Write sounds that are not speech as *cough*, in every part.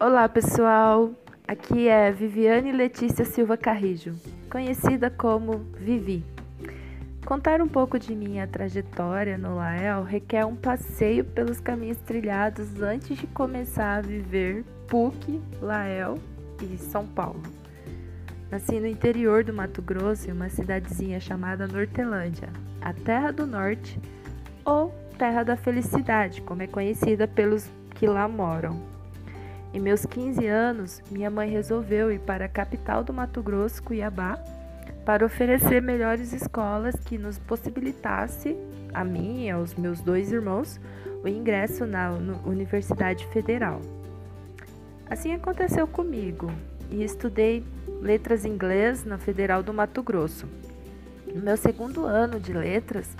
Olá, pessoal. Aqui é Viviane Letícia Silva Carrijo, conhecida como Vivi. Contar um pouco de minha trajetória no Lael requer um passeio pelos caminhos trilhados antes de começar a viver PUC, Lael e São Paulo. Nasci no interior do Mato Grosso, em uma cidadezinha chamada Nortelândia, a Terra do Norte ou Terra da Felicidade, como é conhecida pelos que lá moram. Em meus 15 anos, minha mãe resolveu ir para a capital do Mato Grosso, Cuiabá, para oferecer melhores escolas que nos possibilitasse, a mim e aos meus dois irmãos, o ingresso na Universidade Federal. Assim aconteceu comigo e estudei letras em inglês na Federal do Mato Grosso. No meu segundo ano de letras,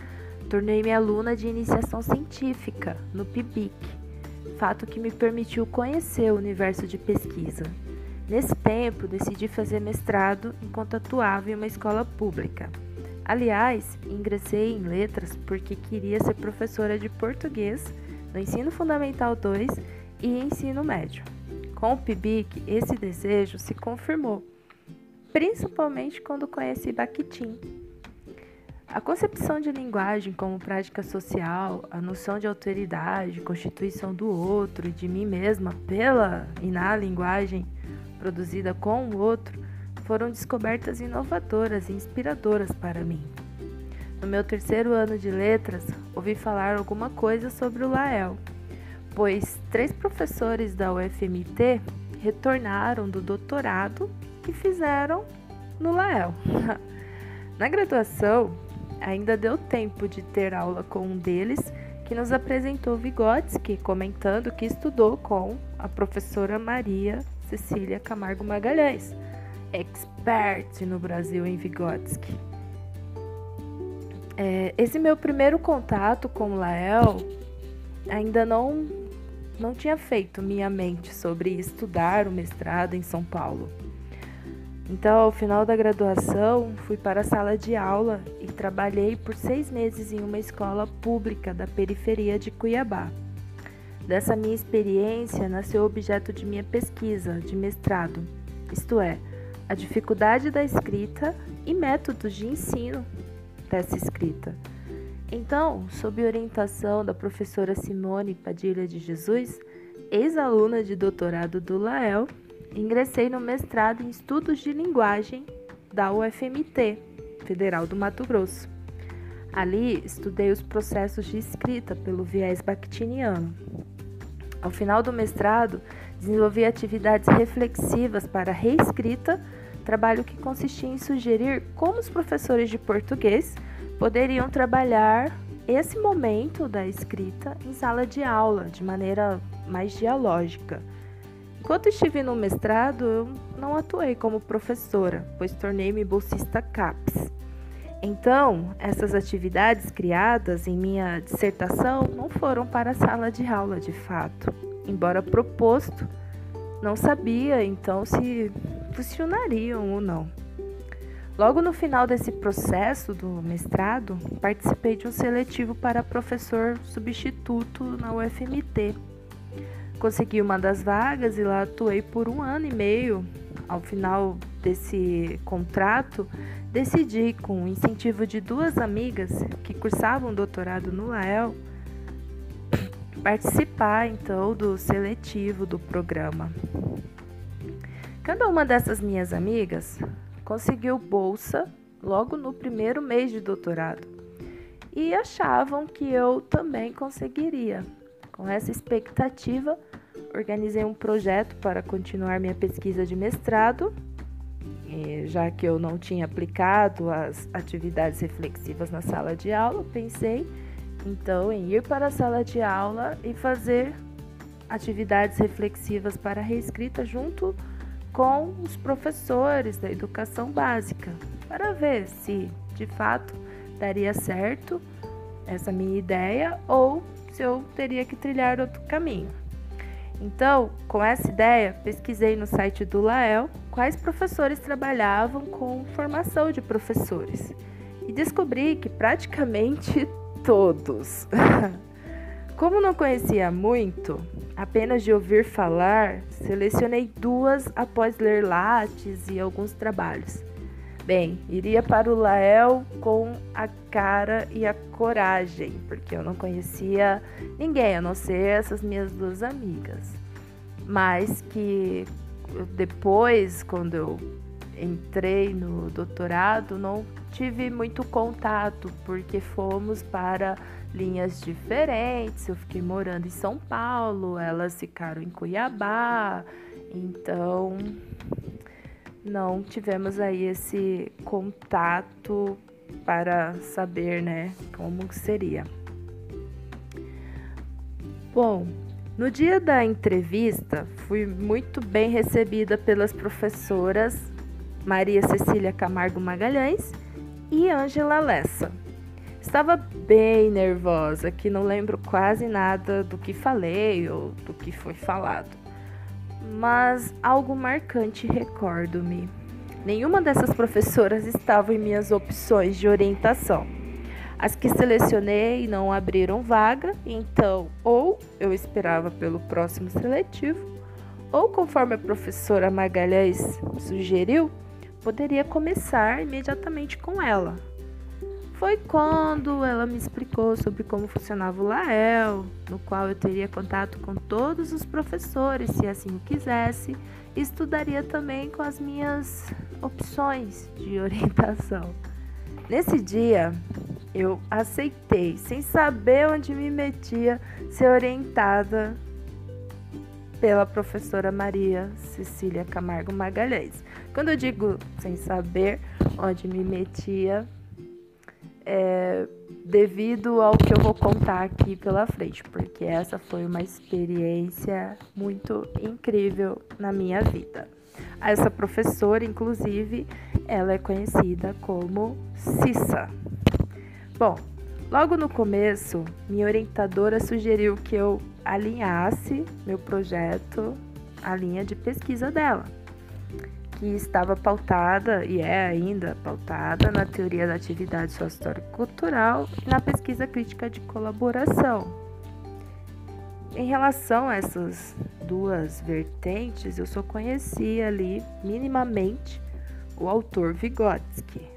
tornei-me aluna de iniciação científica no PIBIC, fato que me permitiu conhecer o universo de pesquisa. Nesse tempo, decidi fazer mestrado enquanto atuava em uma escola pública. Aliás, ingressei em letras porque queria ser professora de português no ensino fundamental 2 e ensino médio. Com o PIBIC, esse desejo se confirmou, principalmente quando conheci Bakhtin, a concepção de linguagem como prática social, a noção de alteridade, constituição do outro e de mim mesma pela e na linguagem produzida com o outro foram descobertas inovadoras e inspiradoras para mim. No meu terceiro ano de letras, ouvi falar alguma coisa sobre o Lael, pois três professores da UFMT retornaram do doutorado que fizeram no Lael. *laughs* Na graduação, Ainda deu tempo de ter aula com um deles, que nos apresentou Vygotsky, comentando que estudou com a professora Maria Cecília Camargo Magalhães, expert no Brasil em Vygotsky. É, esse meu primeiro contato com Lael ainda não, não tinha feito minha mente sobre estudar o mestrado em São Paulo. Então, ao final da graduação, fui para a sala de aula e trabalhei por seis meses em uma escola pública da periferia de Cuiabá. Dessa minha experiência nasceu o objeto de minha pesquisa de mestrado, isto é, a dificuldade da escrita e métodos de ensino dessa escrita. Então, sob orientação da professora Simone Padilha de Jesus, ex-aluna de doutorado do Lael, ingressei no mestrado em Estudos de Linguagem da UFMT, Federal do Mato Grosso. Ali estudei os processos de escrita pelo viés bakhtiniano. Ao final do mestrado, desenvolvi atividades reflexivas para reescrita, trabalho que consistia em sugerir como os professores de português poderiam trabalhar esse momento da escrita em sala de aula de maneira mais dialógica. Enquanto estive no mestrado, eu não atuei como professora, pois tornei-me bolsista CAPES. Então, essas atividades criadas em minha dissertação não foram para a sala de aula de fato, embora proposto, não sabia então se funcionariam ou não. Logo no final desse processo do mestrado, participei de um seletivo para professor substituto na UFMT consegui uma das vagas e lá atuei por um ano e meio. Ao final desse contrato, decidi, com o incentivo de duas amigas que cursavam doutorado no Lael, participar então do seletivo do programa. Cada uma dessas minhas amigas conseguiu bolsa logo no primeiro mês de doutorado e achavam que eu também conseguiria. Com essa expectativa, organizei um projeto para continuar minha pesquisa de mestrado, já que eu não tinha aplicado as atividades reflexivas na sala de aula, pensei então em ir para a sala de aula e fazer atividades reflexivas para reescrita junto com os professores da educação básica, para ver se de fato daria certo essa minha ideia ou se eu teria que trilhar outro caminho. Então, com essa ideia, pesquisei no site do Lael quais professores trabalhavam com formação de professores e descobri que praticamente *laughs* todos. *laughs* Como não conhecia muito, apenas de ouvir falar, selecionei duas após ler lates e alguns trabalhos. Bem, iria para o Lael com a cara e a coragem, porque eu não conhecia ninguém, a não ser essas minhas duas amigas. Mas que depois, quando eu entrei no doutorado, não tive muito contato, porque fomos para linhas diferentes. Eu fiquei morando em São Paulo, elas ficaram em Cuiabá, então não tivemos aí esse contato para saber, né, como seria. Bom, no dia da entrevista, fui muito bem recebida pelas professoras Maria Cecília Camargo Magalhães e Ângela Lessa. Estava bem nervosa, que não lembro quase nada do que falei ou do que foi falado mas algo marcante recordo-me. Nenhuma dessas professoras estava em minhas opções de orientação. As que selecionei não abriram vaga, então ou eu esperava pelo próximo seletivo, ou conforme a professora Magalhães sugeriu, poderia começar imediatamente com ela, foi quando ela me explicou sobre como funcionava o Lael, no qual eu teria contato com todos os professores, se assim o quisesse, e estudaria também com as minhas opções de *laughs* orientação. Nesse dia, eu aceitei, sem saber onde me metia, ser orientada pela professora Maria Cecília Camargo Magalhães. Quando eu digo sem saber onde me metia, é, devido ao que eu vou contar aqui pela frente, porque essa foi uma experiência muito incrível na minha vida. Essa professora, inclusive, ela é conhecida como Cissa. Bom, logo no começo, minha orientadora sugeriu que eu alinhasse meu projeto à linha de pesquisa dela que estava pautada e é ainda pautada na teoria da atividade sócio-cultural e na pesquisa crítica de colaboração. Em relação a essas duas vertentes, eu só conhecia ali minimamente o autor Vygotsky,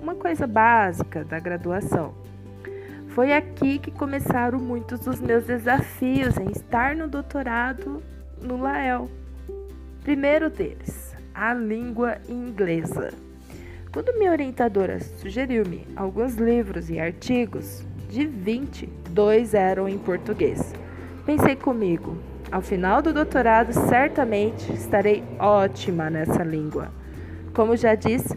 uma coisa básica da graduação. Foi aqui que começaram muitos dos meus desafios em estar no doutorado no Lael. Primeiro deles, a língua inglesa. Quando minha orientadora sugeriu-me alguns livros e artigos, de 20, dois eram em português. Pensei comigo, ao final do doutorado, certamente estarei ótima nessa língua. Como já disse,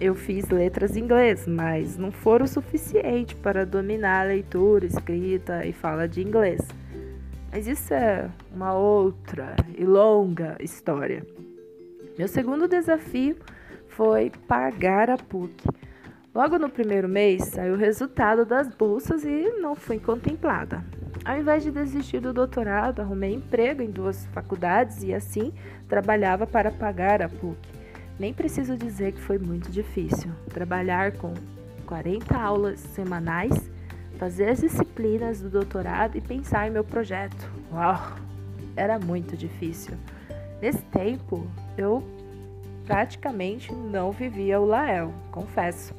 eu fiz letras em inglês, mas não foram o suficiente para dominar a leitura, escrita e fala de inglês. Mas isso é uma outra e longa história. Meu segundo desafio foi pagar a PUC. Logo no primeiro mês saiu o resultado das bolsas e não fui contemplada. Ao invés de desistir do doutorado, arrumei emprego em duas faculdades e assim trabalhava para pagar a PUC. Nem preciso dizer que foi muito difícil. Trabalhar com 40 aulas semanais, fazer as disciplinas do doutorado e pensar em meu projeto. Uau! Era muito difícil. Nesse tempo, eu praticamente não vivia o Lael, confesso.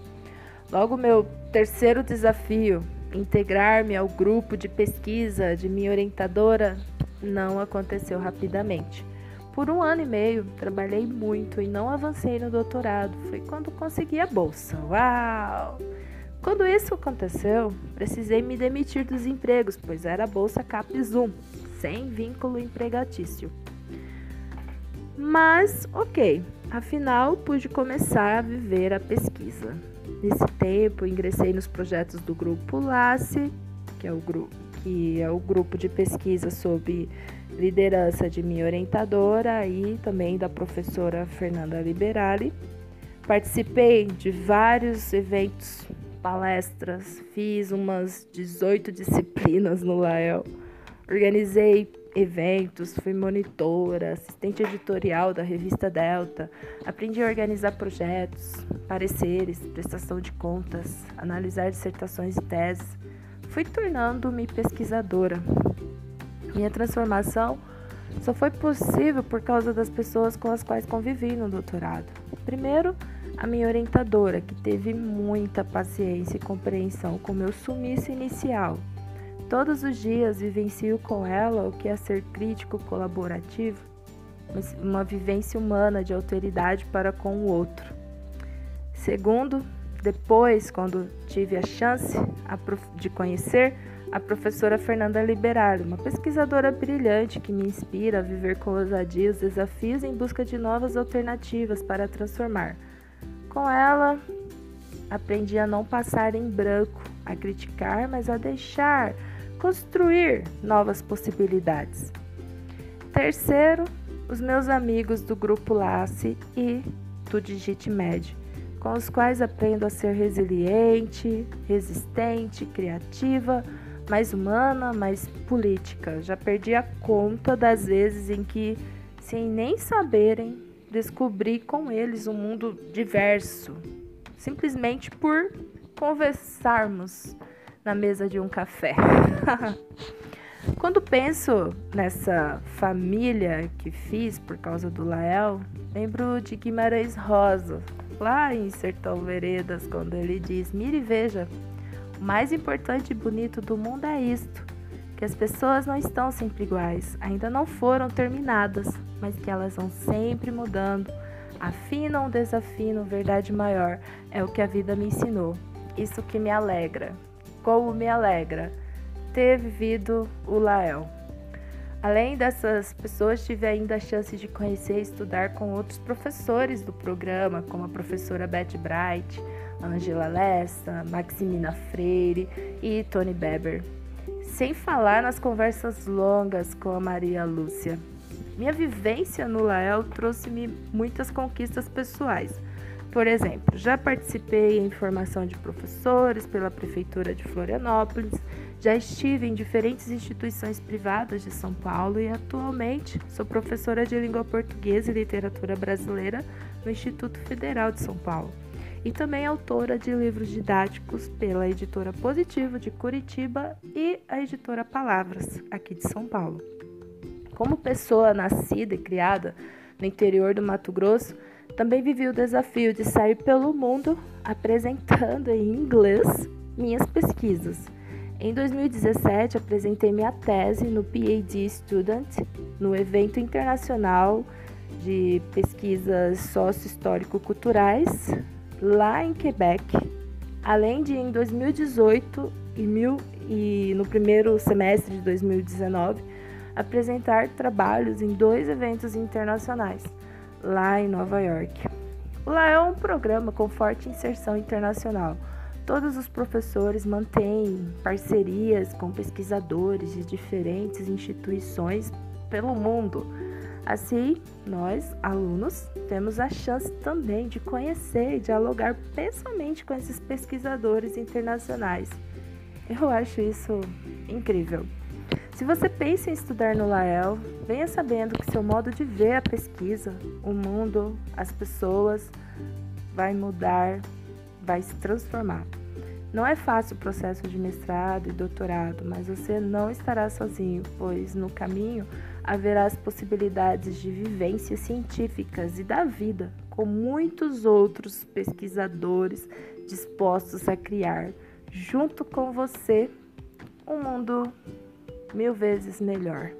Logo, meu terceiro desafio, integrar-me ao grupo de pesquisa de minha orientadora, não aconteceu rapidamente. Por um ano e meio, trabalhei muito e não avancei no doutorado. Foi quando consegui a bolsa. Uau! Quando isso aconteceu, precisei me demitir dos empregos, pois era a bolsa CAPES 1, sem vínculo empregatício. Mas, ok, afinal pude começar a viver a pesquisa. Nesse tempo, ingressei nos projetos do grupo LACE, que é o grupo que é o grupo de pesquisa sob liderança de minha orientadora e também da professora Fernanda Liberali. Participei de vários eventos, palestras, fiz umas 18 disciplinas no Lael. Organizei eventos, fui monitora, assistente editorial da revista Delta, aprendi a organizar projetos, pareceres, prestação de contas, analisar dissertações e teses. fui tornando-me pesquisadora. Minha transformação só foi possível por causa das pessoas com as quais convivi no doutorado. Primeiro, a minha orientadora, que teve muita paciência e compreensão com meu sumiço inicial. Todos os dias vivencio com ela o que é ser crítico colaborativo, uma vivência humana de alteridade para com o outro. Segundo, depois, quando tive a chance de conhecer, a professora Fernanda Liberale, uma pesquisadora brilhante que me inspira a viver com ousadia os desafios em busca de novas alternativas para transformar. Com ela, aprendi a não passar em branco, a criticar, mas a deixar construir novas possibilidades. Terceiro, os meus amigos do grupo Lace e do Digite Med, com os quais aprendo a ser resiliente, resistente, criativa, mais humana, mais política. Já perdi a conta das vezes em que, sem nem saberem, descobri com eles um mundo diverso, simplesmente por conversarmos na mesa de um café. *laughs* Quando penso nessa família que fiz por causa do Lael, lembro de Guimarães Rosa, lá em Sertão Veredas, quando ele diz: Mire e veja, o mais importante e bonito do mundo é isto: que as pessoas não estão sempre iguais, ainda não foram terminadas, mas que elas vão sempre mudando. Afinam, desafinam, verdade maior. É o que a vida me ensinou. Isso que me alegra. Como me alegra ter vivido o Lael. Além dessas pessoas, tive ainda a chance de conhecer e estudar com outros professores do programa, como a professora Beth Bright, Angela Lessa, Maximina Freire e Tony Beber. Sem falar nas conversas longas com a Maria Lúcia. Minha vivência no Lael trouxe-me muitas conquistas pessoais. Por exemplo, já participei em formação de professores pela Prefeitura de Florianópolis, já estive em diferentes instituições privadas de São Paulo e atualmente sou professora de língua portuguesa e literatura brasileira no Instituto Federal de São Paulo e também autora de livros didáticos pela editora Positivo de Curitiba e a editora Palavras, aqui de São Paulo. Como pessoa nascida e criada no interior do Mato Grosso, também vivi o desafio de sair pelo mundo apresentando em inglês minhas pesquisas. Em 2017, apresentei minha tese no PhD Student, no evento internacional de pesquisas sócio-histórico-culturais lá em Quebec, além de em 2018 e, mil, e no primeiro semestre de 2019 apresentar trabalhos em dois eventos internacionais lá em Nova York. Lá é um programa com forte inserção internacional. Todos os professores mantêm parcerias com pesquisadores de diferentes instituições pelo mundo Assim, nós, alunos, temos a chance também de conhecer e dialogar pessoalmente com esses pesquisadores internacionais. Eu acho isso incrível. Se você pensa em estudar no Lael, venha sabendo que seu modo de ver a pesquisa, o mundo, as pessoas vai mudar, vai se transformar. Não é fácil o processo de mestrado e doutorado, mas você não estará sozinho, pois no caminho haverá as possibilidades de vivências científicas e da vida com muitos outros pesquisadores dispostos a criar, junto com você, um mundo mil vezes melhor.